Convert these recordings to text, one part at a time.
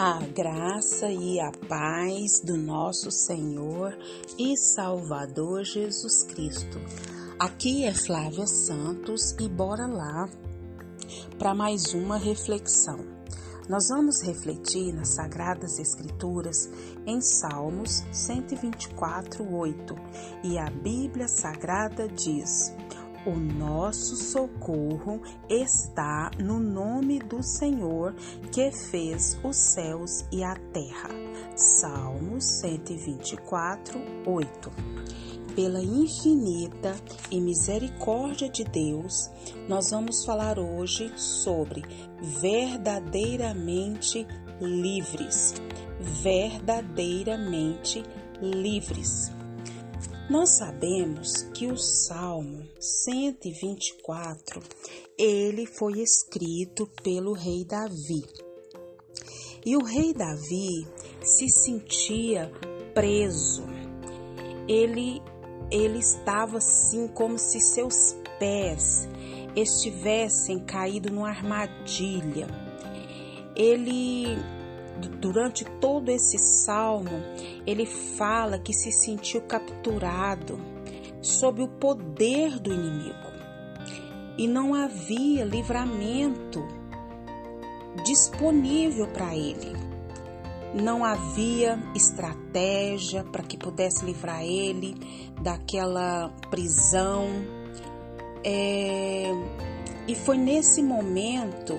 A graça e a paz do nosso Senhor e Salvador Jesus Cristo. Aqui é Flávia Santos e bora lá para mais uma reflexão. Nós vamos refletir nas Sagradas Escrituras em Salmos 124, 8 e a Bíblia Sagrada diz. O nosso socorro está no nome do Senhor que fez os céus e a terra. Salmos 124, 8. Pela infinita e misericórdia de Deus, nós vamos falar hoje sobre verdadeiramente livres. Verdadeiramente livres. Nós sabemos que o Salmo 124, ele foi escrito pelo rei Davi. E o rei Davi se sentia preso. Ele ele estava assim como se seus pés estivessem caído numa armadilha. Ele durante todo esse salmo, ele fala que se sentiu capturado sob o poder do inimigo e não havia livramento disponível para ele. Não havia estratégia para que pudesse livrar ele daquela prisão. É... E foi nesse momento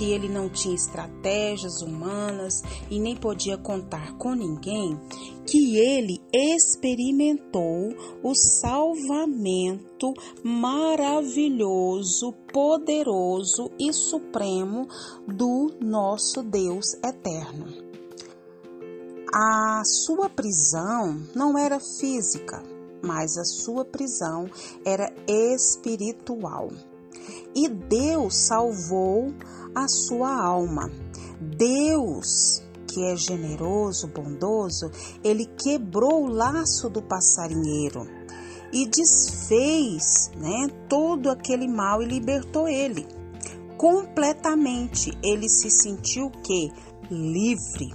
que ele não tinha estratégias humanas e nem podia contar com ninguém, que ele experimentou o salvamento maravilhoso, poderoso e supremo do nosso Deus eterno. A sua prisão não era física, mas a sua prisão era espiritual. E Deus salvou a sua alma. Deus, que é generoso, bondoso, ele quebrou o laço do passarinheiro e desfez, né, todo aquele mal e libertou ele. Completamente, ele se sentiu que livre.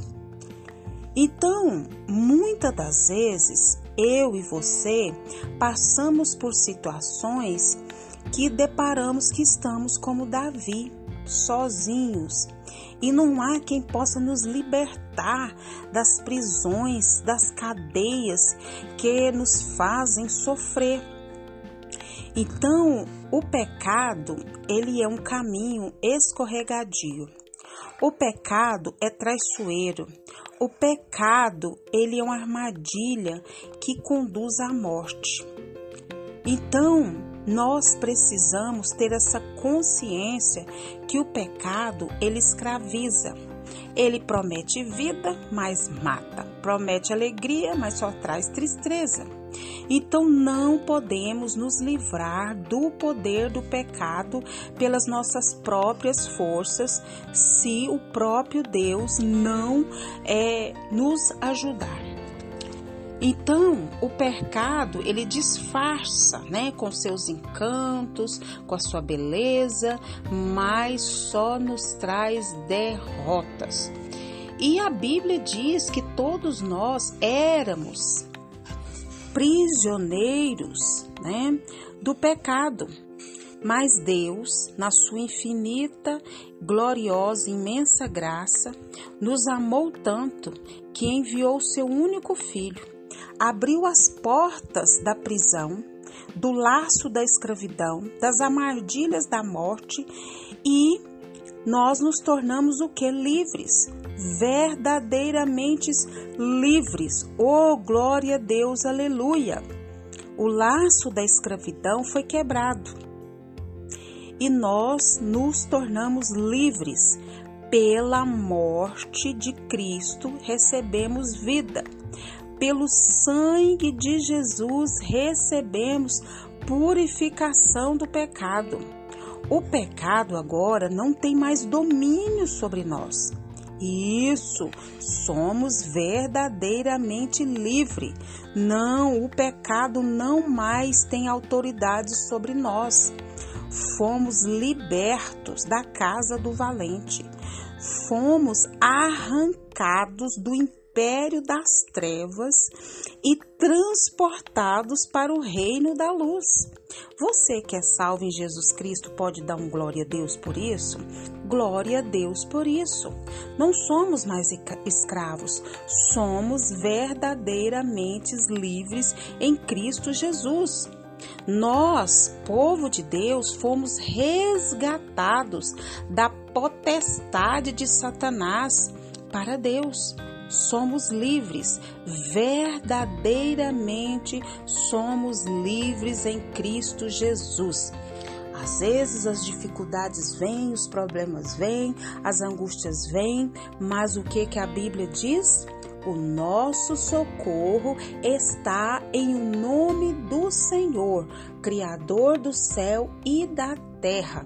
Então, muitas das vezes, eu e você passamos por situações que deparamos que estamos como Davi sozinhos e não há quem possa nos libertar das prisões, das cadeias que nos fazem sofrer. Então, o pecado, ele é um caminho escorregadio. O pecado é traiçoeiro. O pecado, ele é uma armadilha que conduz à morte. Então, nós precisamos ter essa consciência que o pecado ele escraviza. Ele promete vida, mas mata. Promete alegria, mas só traz tristeza. Então não podemos nos livrar do poder do pecado pelas nossas próprias forças, se o próprio Deus não é, nos ajudar. Então, o pecado, ele disfarça, né, com seus encantos, com a sua beleza, mas só nos traz derrotas. E a Bíblia diz que todos nós éramos prisioneiros, né, do pecado. Mas Deus, na sua infinita, gloriosa, imensa graça, nos amou tanto que enviou seu único filho abriu as portas da prisão, do laço da escravidão, das armadilhas da morte e nós nos tornamos o que? Livres, verdadeiramente livres. Oh, glória a Deus, aleluia! O laço da escravidão foi quebrado e nós nos tornamos livres. Pela morte de Cristo recebemos vida pelo sangue de Jesus recebemos purificação do pecado. O pecado agora não tem mais domínio sobre nós. Isso, somos verdadeiramente livres. Não, o pecado não mais tem autoridade sobre nós. Fomos libertos da casa do valente. fomos arrancados do império das trevas e transportados para o reino da luz. Você que é salvo em Jesus Cristo pode dar um glória a Deus por isso? Glória a Deus por isso. Não somos mais escravos, somos verdadeiramente livres em Cristo Jesus. Nós, povo de Deus, fomos resgatados da potestade de Satanás para Deus somos livres, verdadeiramente somos livres em Cristo Jesus. Às vezes as dificuldades vêm, os problemas vêm, as angústias vêm, mas o que que a Bíblia diz? O nosso socorro está em o nome do Senhor, Criador do céu e da terra.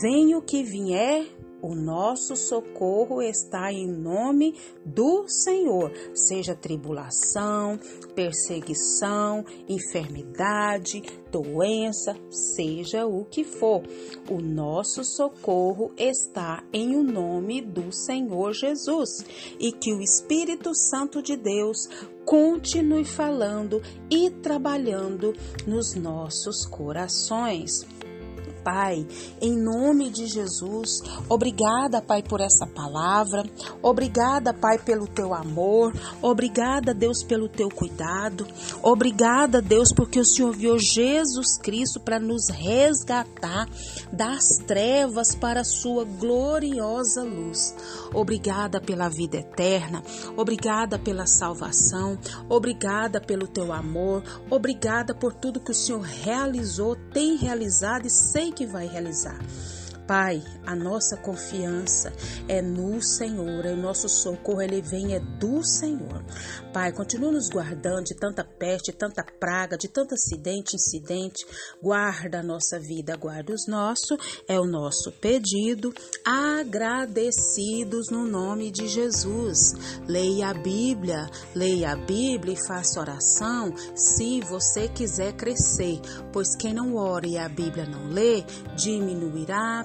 Venha o que vier, o nosso socorro está em nome do Senhor, seja tribulação, perseguição, enfermidade, doença, seja o que for. O nosso socorro está em o nome do Senhor Jesus e que o Espírito Santo de Deus continue falando e trabalhando nos nossos corações. Pai, em nome de Jesus. Obrigada, Pai, por essa palavra. Obrigada, Pai, pelo teu amor. Obrigada, Deus, pelo teu cuidado. Obrigada, Deus, porque o Senhor viu Jesus Cristo para nos resgatar das trevas para a sua gloriosa luz. Obrigada pela vida eterna. Obrigada pela salvação. Obrigada pelo teu amor. Obrigada por tudo que o Senhor realizou, tem realizado e sei que vai realizar. Pai, a nossa confiança é no Senhor, o nosso socorro ele vem é do Senhor. Pai, continua nos guardando de tanta peste, tanta praga, de tanto acidente, incidente. Guarda a nossa vida, guarda os nossos, é o nosso pedido. Agradecidos no nome de Jesus. Leia a Bíblia, leia a Bíblia e faça oração se você quiser crescer, pois quem não ora e a Bíblia não lê, diminuirá,